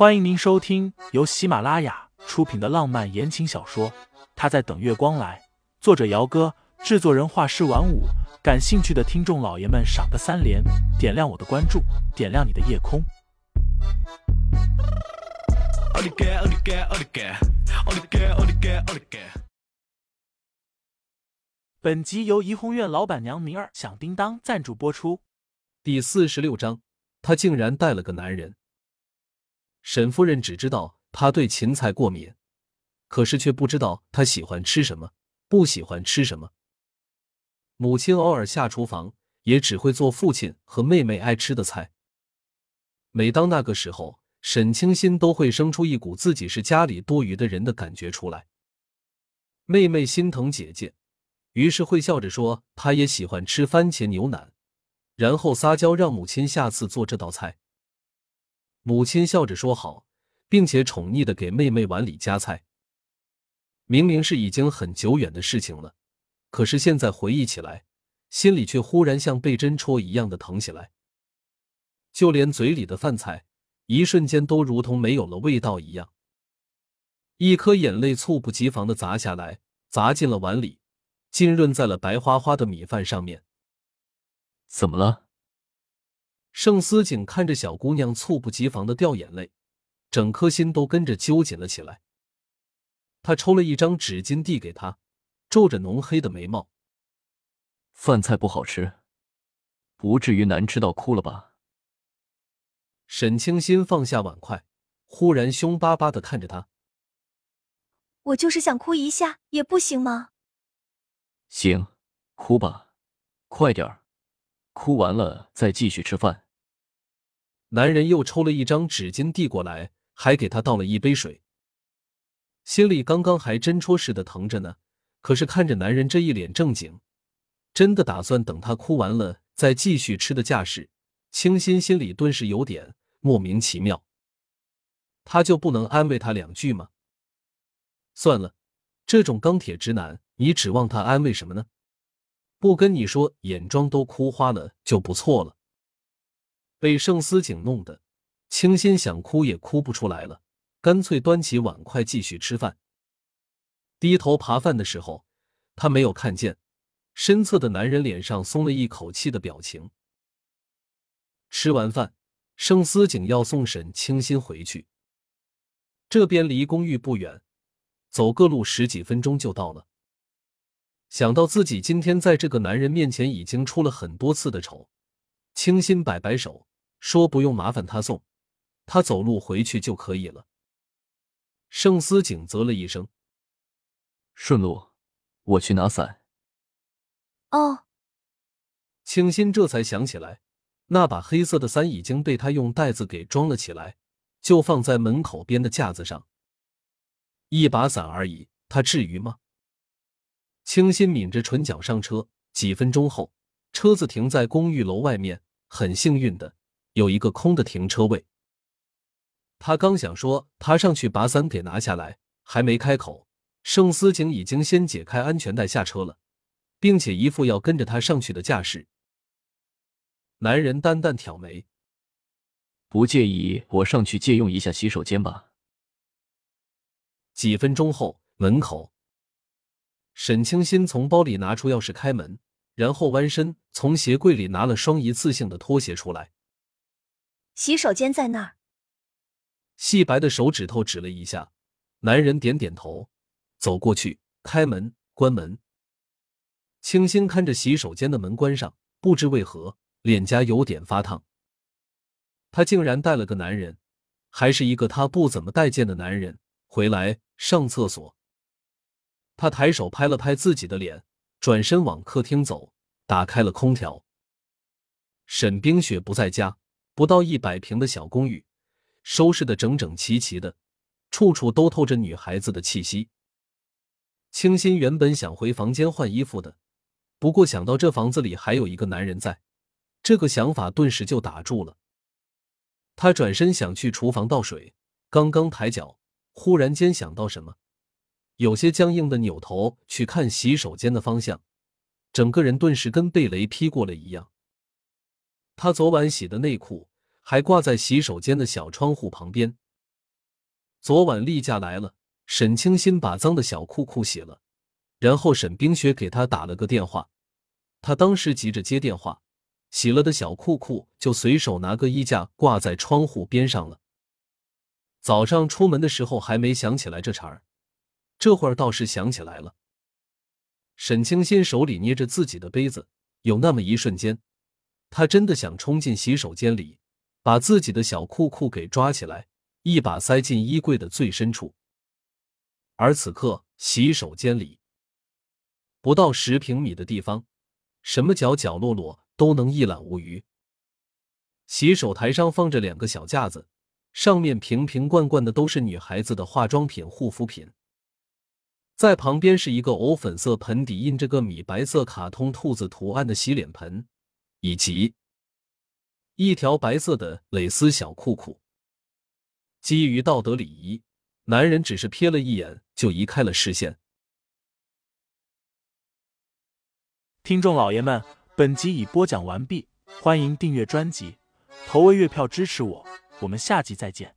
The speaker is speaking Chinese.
欢迎您收听由喜马拉雅出品的浪漫言情小说《他在等月光来》，作者：姚哥，制作人：画师晚舞。感兴趣的听众老爷们，赏个三连，点亮我的关注，点亮你的夜空。本集由怡红院老板娘明儿响叮当赞助播出。第四十六章，他竟然带了个男人。沈夫人只知道他对芹菜过敏，可是却不知道他喜欢吃什么，不喜欢吃什么。母亲偶尔下厨房，也只会做父亲和妹妹爱吃的菜。每当那个时候，沈清心都会生出一股自己是家里多余的人的感觉出来。妹妹心疼姐姐，于是会笑着说她也喜欢吃番茄牛腩，然后撒娇让母亲下次做这道菜。母亲笑着说好，并且宠溺的给妹妹碗里夹菜。明明是已经很久远的事情了。可是现在回忆起来，心里却忽然像被针戳一样的疼起来。就连嘴里的饭菜，一瞬间都如同没有了味道一样。一颗眼泪猝不及防的砸下来，砸进了碗里，浸润在了白花花的米饭上面。怎么了？盛思景看着小姑娘猝不及防的掉眼泪，整颗心都跟着揪紧了起来。他抽了一张纸巾递给她。皱着浓黑的眉毛，饭菜不好吃，不至于难吃到哭了吧？沈清心放下碗筷，忽然凶巴巴的看着他：“我就是想哭一下，也不行吗？”“行，哭吧，快点儿，哭完了再继续吃饭。”男人又抽了一张纸巾递过来，还给他倒了一杯水，心里刚刚还真戳似的疼着呢。可是看着男人这一脸正经，真的打算等他哭完了再继续吃的架势，清新心里顿时有点莫名其妙。他就不能安慰他两句吗？算了，这种钢铁直男，你指望他安慰什么呢？不跟你说，眼妆都哭花了就不错了。被盛思景弄得，清新想哭也哭不出来了，干脆端起碗筷继续吃饭。低头扒饭的时候，他没有看见身侧的男人脸上松了一口气的表情。吃完饭，盛思景要送沈清新回去。这边离公寓不远，走个路十几分钟就到了。想到自己今天在这个男人面前已经出了很多次的丑，清新摆摆手说：“不用麻烦他送，他走路回去就可以了。”盛思景啧了一声。顺路，我去拿伞。哦，清新这才想起来，那把黑色的伞已经被他用袋子给装了起来，就放在门口边的架子上。一把伞而已，他至于吗？清新抿着唇角上车。几分钟后，车子停在公寓楼外面，很幸运的有一个空的停车位。他刚想说他上去把伞给拿下来，还没开口。盛思景已经先解开安全带下车了，并且一副要跟着他上去的架势。男人淡淡挑眉：“不介意我上去借用一下洗手间吧？”几分钟后，门口，沈清新从包里拿出钥匙开门，然后弯身从鞋柜里拿了双一次性的拖鞋出来。洗手间在那儿。细白的手指头指了一下，男人点点头。走过去，开门，关门。清新看着洗手间的门关上，不知为何脸颊有点发烫。他竟然带了个男人，还是一个他不怎么待见的男人回来上厕所。他抬手拍了拍自己的脸，转身往客厅走，打开了空调。沈冰雪不在家，不到一百平的小公寓，收拾的整整齐齐的，处处都透着女孩子的气息。清新原本想回房间换衣服的，不过想到这房子里还有一个男人在，这个想法顿时就打住了。他转身想去厨房倒水，刚刚抬脚，忽然间想到什么，有些僵硬的扭头去看洗手间的方向，整个人顿时跟被雷劈过了一样。他昨晚洗的内裤还挂在洗手间的小窗户旁边，昨晚例假来了，沈清新把脏的小裤裤洗了，然后沈冰雪给他打了个电话，他当时急着接电话，洗了的小裤裤就随手拿个衣架挂在窗户边上了。早上出门的时候还没想起来这茬儿，这会儿倒是想起来了。沈清新手里捏着自己的杯子，有那么一瞬间，他真的想冲进洗手间里，把自己的小裤裤给抓起来。一把塞进衣柜的最深处，而此刻洗手间里不到十平米的地方，什么角角落落都能一览无余。洗手台上放着两个小架子，上面瓶瓶罐罐的都是女孩子的化妆品、护肤品。在旁边是一个藕粉色盆底印着个米白色卡通兔子图案的洗脸盆，以及一条白色的蕾丝小裤裤。基于道德礼仪，男人只是瞥了一眼就移开了视线。听众老爷们，本集已播讲完毕，欢迎订阅专辑，投喂月票支持我，我们下集再见。